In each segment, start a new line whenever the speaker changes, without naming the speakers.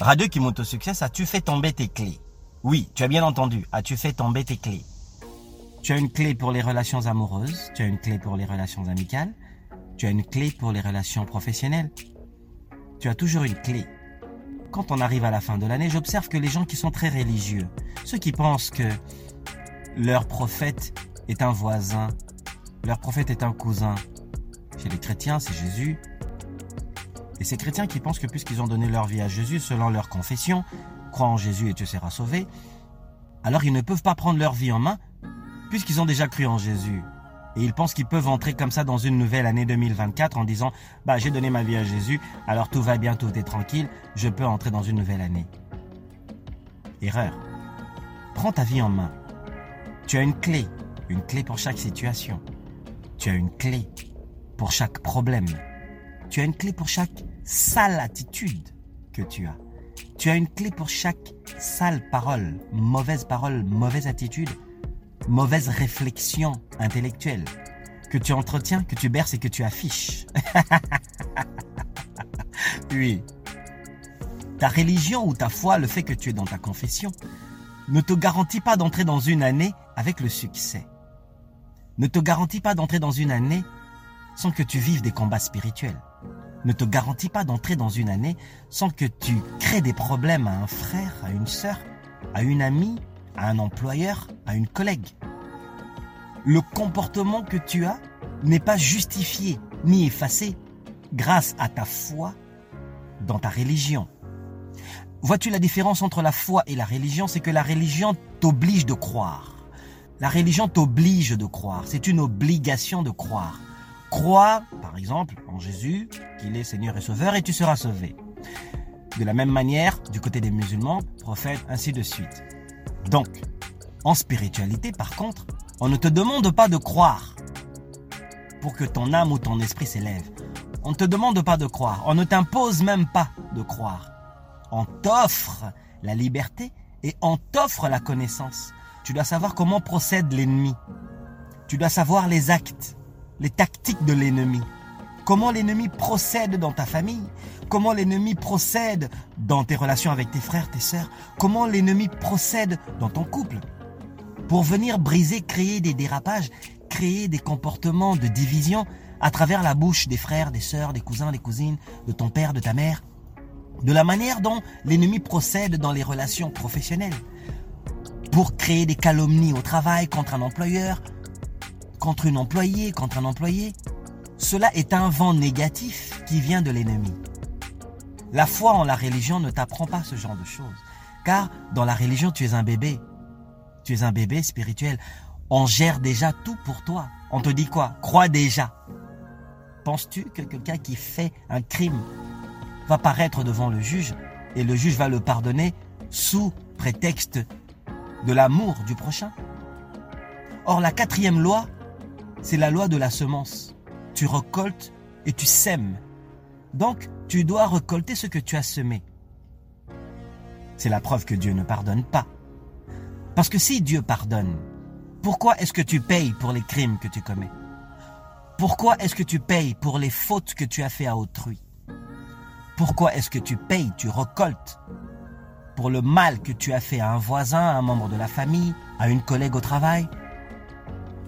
Radio qui monte au succès, as-tu fait tomber tes clés Oui, tu as bien entendu. As-tu fait tomber tes clés Tu as une clé pour les relations amoureuses, tu as une clé pour les relations amicales, tu as une clé pour les relations professionnelles. Tu as toujours une clé. Quand on arrive à la fin de l'année, j'observe que les gens qui sont très religieux, ceux qui pensent que leur prophète est un voisin, leur prophète est un cousin, chez les chrétiens, c'est Jésus, et ces chrétiens qui pensent que puisqu'ils ont donné leur vie à Jésus selon leur confession, croient en Jésus et tu seras sauvé, alors ils ne peuvent pas prendre leur vie en main puisqu'ils ont déjà cru en Jésus. Et ils pensent qu'ils peuvent entrer comme ça dans une nouvelle année 2024 en disant Bah j'ai donné ma vie à Jésus, alors tout va bien, tout est tranquille, je peux entrer dans une nouvelle année. Erreur. Prends ta vie en main. Tu as une clé, une clé pour chaque situation. Tu as une clé pour chaque problème. Tu as une clé pour chaque sale attitude que tu as. Tu as une clé pour chaque sale parole, mauvaise parole, mauvaise attitude, mauvaise réflexion intellectuelle que tu entretiens, que tu berces et que tu affiches. oui. Ta religion ou ta foi, le fait que tu es dans ta confession, ne te garantit pas d'entrer dans une année avec le succès. Ne te garantit pas d'entrer dans une année sans que tu vives des combats spirituels ne te garantit pas d'entrer dans une année sans que tu crées des problèmes à un frère, à une sœur, à une amie, à un employeur, à une collègue. Le comportement que tu as n'est pas justifié ni effacé grâce à ta foi dans ta religion. Vois-tu la différence entre la foi et la religion? C'est que la religion t'oblige de croire. La religion t'oblige de croire. C'est une obligation de croire. Crois, par exemple, en Jésus, qu'il est Seigneur et Sauveur, et tu seras sauvé. De la même manière, du côté des musulmans, prophètes, ainsi de suite. Donc, en spiritualité, par contre, on ne te demande pas de croire pour que ton âme ou ton esprit s'élève. On ne te demande pas de croire. On ne t'impose même pas de croire. On t'offre la liberté et on t'offre la connaissance. Tu dois savoir comment procède l'ennemi. Tu dois savoir les actes les tactiques de l'ennemi. Comment l'ennemi procède dans ta famille, comment l'ennemi procède dans tes relations avec tes frères, tes sœurs, comment l'ennemi procède dans ton couple? Pour venir briser, créer des dérapages, créer des comportements de division à travers la bouche des frères, des sœurs, des cousins, des cousines, de ton père, de ta mère, de la manière dont l'ennemi procède dans les relations professionnelles, pour créer des calomnies au travail contre un employeur, contre une employée, contre un employé, cela est un vent négatif qui vient de l'ennemi. La foi en la religion ne t'apprend pas ce genre de choses. Car dans la religion, tu es un bébé. Tu es un bébé spirituel. On gère déjà tout pour toi. On te dit quoi? Crois déjà. Penses-tu que quelqu'un qui fait un crime va paraître devant le juge et le juge va le pardonner sous prétexte de l'amour du prochain? Or, la quatrième loi c'est la loi de la semence. Tu récoltes et tu sèmes. Donc, tu dois récolter ce que tu as semé. C'est la preuve que Dieu ne pardonne pas. Parce que si Dieu pardonne, pourquoi est-ce que tu payes pour les crimes que tu commets? Pourquoi est-ce que tu payes pour les fautes que tu as fait à autrui? Pourquoi est-ce que tu payes, tu récoltes pour le mal que tu as fait à un voisin, à un membre de la famille, à une collègue au travail?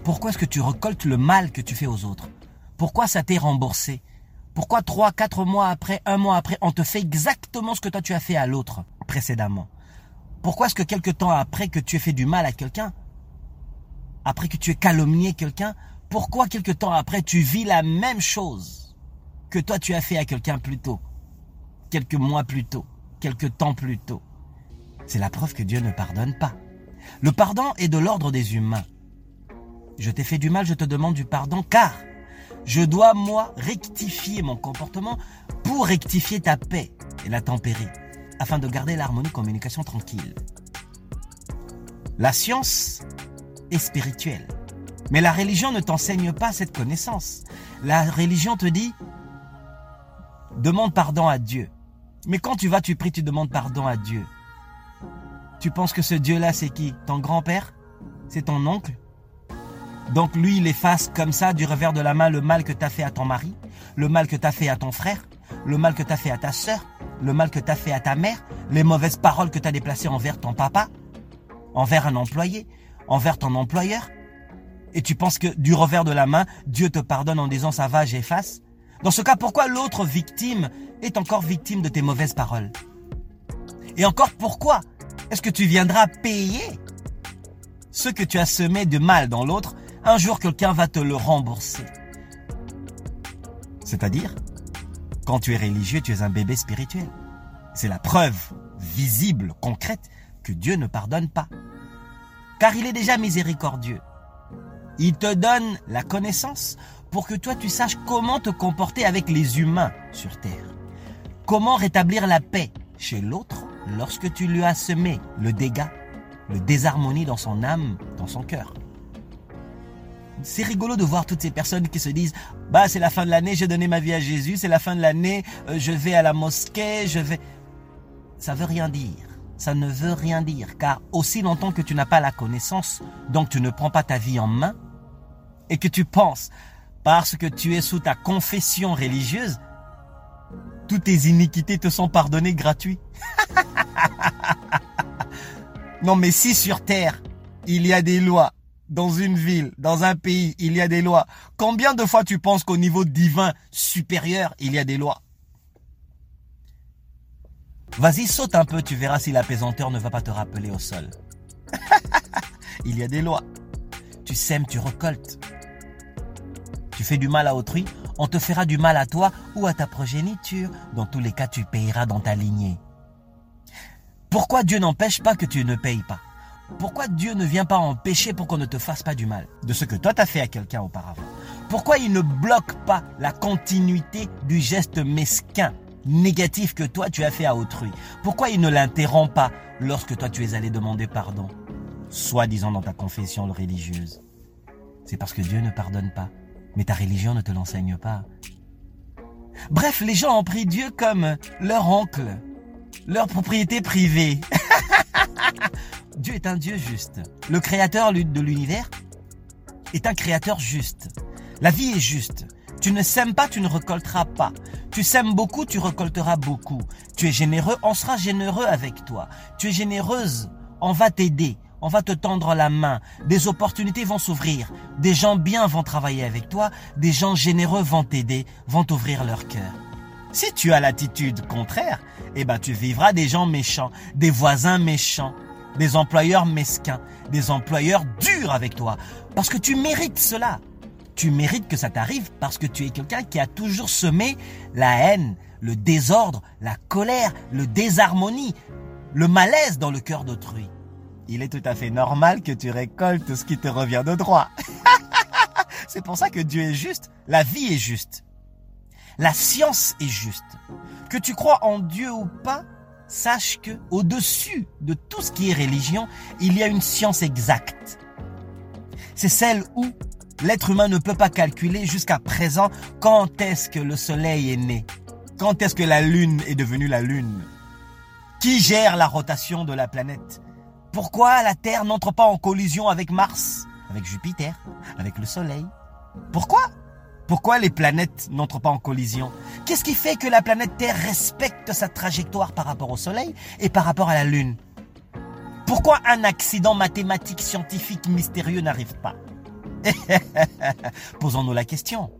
Pourquoi est-ce que tu récoltes le mal que tu fais aux autres? Pourquoi ça t'est remboursé? Pourquoi trois, quatre mois après, un mois après, on te fait exactement ce que toi tu as fait à l'autre précédemment? Pourquoi est-ce que quelque temps après que tu aies fait du mal à quelqu'un, après que tu aies calomnié quelqu'un, pourquoi quelque temps après tu vis la même chose que toi tu as fait à quelqu'un plus tôt, quelques mois plus tôt, quelques temps plus tôt? C'est la preuve que Dieu ne pardonne pas. Le pardon est de l'ordre des humains je t'ai fait du mal, je te demande du pardon, car je dois, moi, rectifier mon comportement pour rectifier ta paix et la tempérer, afin de garder l'harmonie, communication tranquille. La science est spirituelle, mais la religion ne t'enseigne pas cette connaissance. La religion te dit, demande pardon à Dieu. Mais quand tu vas, tu pries, tu demandes pardon à Dieu. Tu penses que ce Dieu-là, c'est qui? Ton grand-père? C'est ton oncle? Donc lui, il efface comme ça du revers de la main le mal que tu as fait à ton mari, le mal que tu as fait à ton frère, le mal que tu as fait à ta sœur, le mal que tu as fait à ta mère, les mauvaises paroles que tu as déplacées envers ton papa, envers un employé, envers ton employeur, et tu penses que du revers de la main, Dieu te pardonne en disant ça va, j'efface. Dans ce cas, pourquoi l'autre victime est encore victime de tes mauvaises paroles? Et encore pourquoi est-ce que tu viendras payer ce que tu as semé de mal dans l'autre Un jour, quelqu'un va te le rembourser. C'est-à-dire, quand tu es religieux, tu es un bébé spirituel. C'est la preuve visible, concrète, que Dieu ne pardonne pas. Car il est déjà miséricordieux. Il te donne la connaissance pour que toi tu saches comment te comporter avec les humains sur Terre. Comment rétablir la paix chez l'autre lorsque tu lui as semé le dégât, le désharmonie dans son âme, dans son cœur. C'est rigolo de voir toutes ces personnes qui se disent bah c'est la fin de l'année, j'ai donné ma vie à Jésus, c'est la fin de l'année, euh, je vais à la mosquée, je vais ça veut rien dire. Ça ne veut rien dire car aussi longtemps que tu n'as pas la connaissance, donc tu ne prends pas ta vie en main et que tu penses parce que tu es sous ta confession religieuse, toutes tes iniquités te sont pardonnées gratuites. non mais si sur terre, il y a des lois dans une ville, dans un pays, il y a des lois. Combien de fois tu penses qu'au niveau divin supérieur, il y a des lois Vas-y, saute un peu, tu verras si la pesanteur ne va pas te rappeler au sol. il y a des lois. Tu sèmes, tu récoltes. Tu fais du mal à autrui, on te fera du mal à toi ou à ta progéniture. Dans tous les cas, tu payeras dans ta lignée. Pourquoi Dieu n'empêche pas que tu ne payes pas pourquoi Dieu ne vient pas empêcher pour qu'on ne te fasse pas du mal de ce que toi t'as fait à quelqu'un auparavant Pourquoi il ne bloque pas la continuité du geste mesquin, négatif que toi tu as fait à autrui Pourquoi il ne l'interrompt pas lorsque toi tu es allé demander pardon Soi-disant dans ta confession religieuse. C'est parce que Dieu ne pardonne pas. Mais ta religion ne te l'enseigne pas. Bref, les gens ont pris Dieu comme leur oncle, leur propriété privée. Dieu est un Dieu juste. Le créateur de l'univers est un créateur juste. La vie est juste. Tu ne sèmes pas, tu ne récolteras pas. Tu sèmes beaucoup, tu récolteras beaucoup. Tu es généreux, on sera généreux avec toi. Tu es généreuse, on va t'aider, on va te tendre la main. Des opportunités vont s'ouvrir. Des gens bien vont travailler avec toi. Des gens généreux vont t'aider, vont t'ouvrir leur cœur. Si tu as l'attitude contraire, eh ben tu vivras des gens méchants, des voisins méchants, des employeurs mesquins, des employeurs durs avec toi. Parce que tu mérites cela. Tu mérites que ça t'arrive parce que tu es quelqu'un qui a toujours semé la haine, le désordre, la colère, le désharmonie, le malaise dans le cœur d'autrui. Il est tout à fait normal que tu récoltes ce qui te revient de droit. C'est pour ça que Dieu est juste, la vie est juste, la science est juste. Que tu crois en Dieu ou pas, sache que au-dessus de tout ce qui est religion, il y a une science exacte. C'est celle où l'être humain ne peut pas calculer jusqu'à présent quand est-ce que le soleil est né, quand est-ce que la lune est devenue la lune, qui gère la rotation de la planète, pourquoi la Terre n'entre pas en collision avec Mars, avec Jupiter, avec le soleil? Pourquoi? Pourquoi les planètes n'entrent pas en collision? Qu'est-ce qui fait que la planète Terre respecte sa trajectoire par rapport au Soleil et par rapport à la Lune? Pourquoi un accident mathématique, scientifique, mystérieux n'arrive pas? Posons-nous la question.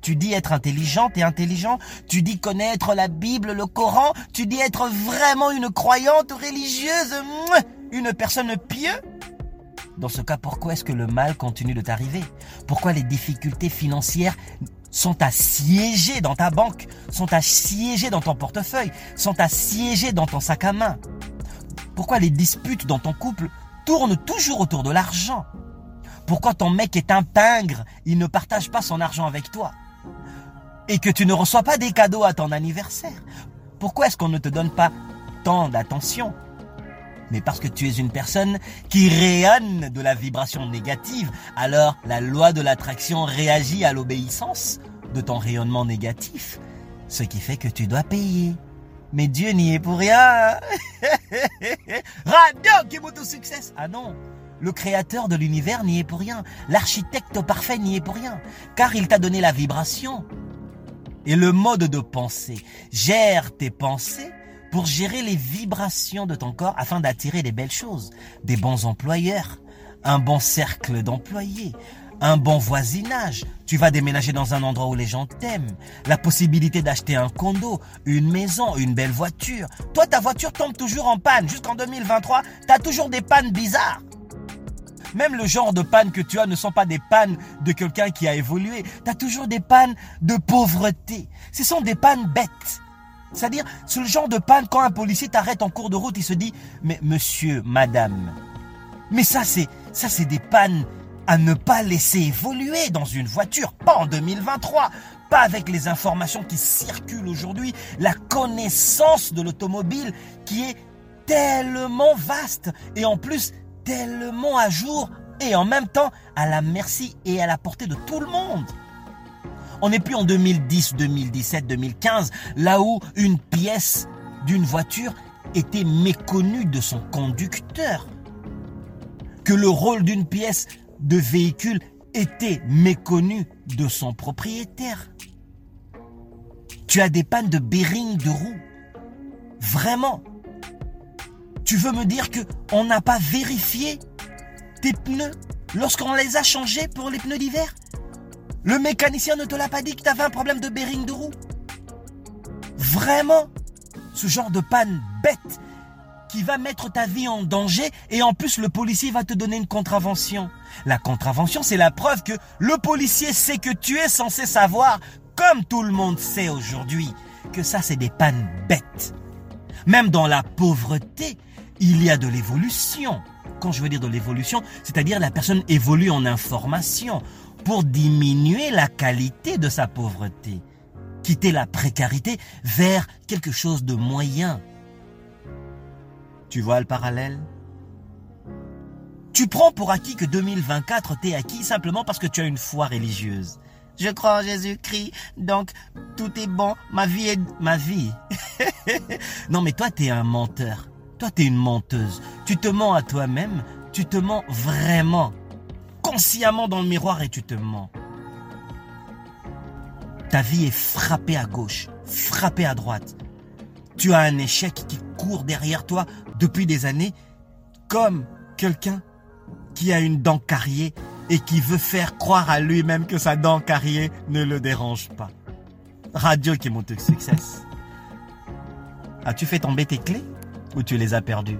Tu dis être intelligente et intelligent, tu dis connaître la Bible, le Coran, tu dis être vraiment une croyante religieuse, une personne pieuse dans ce cas, pourquoi est-ce que le mal continue de t'arriver? Pourquoi les difficultés financières sont assiégées dans ta banque, sont assiégées dans ton portefeuille, sont assiégées dans ton sac à main? Pourquoi les disputes dans ton couple tournent toujours autour de l'argent? Pourquoi ton mec est un pingre, il ne partage pas son argent avec toi? Et que tu ne reçois pas des cadeaux à ton anniversaire? Pourquoi est-ce qu'on ne te donne pas tant d'attention? Mais parce que tu es une personne qui rayonne de la vibration négative, alors la loi de l'attraction réagit à l'obéissance de ton rayonnement négatif, ce qui fait que tu dois payer. Mais Dieu n'y est pour rien. Radio tout succès. Ah non, le créateur de l'univers n'y est pour rien. L'architecte parfait n'y est pour rien. Car il t'a donné la vibration et le mode de pensée. Gère tes pensées pour gérer les vibrations de ton corps afin d'attirer des belles choses, des bons employeurs, un bon cercle d'employés, un bon voisinage, tu vas déménager dans un endroit où les gens t'aiment, la possibilité d'acheter un condo, une maison, une belle voiture. Toi, ta voiture tombe toujours en panne. Jusqu'en 2023, tu as toujours des pannes bizarres. Même le genre de panne que tu as ne sont pas des pannes de quelqu'un qui a évolué. Tu as toujours des pannes de pauvreté. Ce sont des pannes bêtes. C'est-à-dire, c'est le genre de panne quand un policier t'arrête en cours de route, il se dit, mais monsieur, madame, mais ça c'est, ça c'est des pannes à ne pas laisser évoluer dans une voiture, pas en 2023, pas avec les informations qui circulent aujourd'hui, la connaissance de l'automobile qui est tellement vaste et en plus tellement à jour et en même temps à la merci et à la portée de tout le monde. On n'est plus en 2010, 2017, 2015, là où une pièce d'une voiture était méconnue de son conducteur. Que le rôle d'une pièce de véhicule était méconnu de son propriétaire. Tu as des pannes de bearing de roue. Vraiment. Tu veux me dire que on n'a pas vérifié tes pneus lorsqu'on les a changés pour les pneus d'hiver? Le mécanicien ne te l'a pas dit que tu avais un problème de bearing de roue Vraiment Ce genre de panne bête qui va mettre ta vie en danger et en plus le policier va te donner une contravention. La contravention, c'est la preuve que le policier sait que tu es censé savoir, comme tout le monde sait aujourd'hui, que ça c'est des pannes bêtes. Même dans la pauvreté, il y a de l'évolution. Quand je veux dire de l'évolution, c'est-à-dire la personne évolue en information pour diminuer la qualité de sa pauvreté, quitter la précarité vers quelque chose de moyen. Tu vois le parallèle? Tu prends pour acquis que 2024 t'est acquis simplement parce que tu as une foi religieuse. Je crois en Jésus-Christ, donc tout est bon, ma vie est ma vie. non mais toi t'es un menteur. Toi t'es une menteuse. Tu te mens à toi-même, tu te mens vraiment. Consciemment dans le miroir et tu te mens. Ta vie est frappée à gauche, frappée à droite. Tu as un échec qui court derrière toi depuis des années, comme quelqu'un qui a une dent carriée et qui veut faire croire à lui-même que sa dent carriée ne le dérange pas. Radio qui monte succès. As-tu fait tomber tes clés ou tu les as perdues?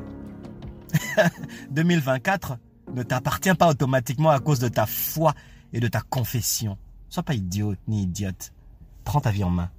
2024 ne t'appartient pas automatiquement à cause de ta foi et de ta confession. Sois pas idiot ni idiote. Prends ta vie en main.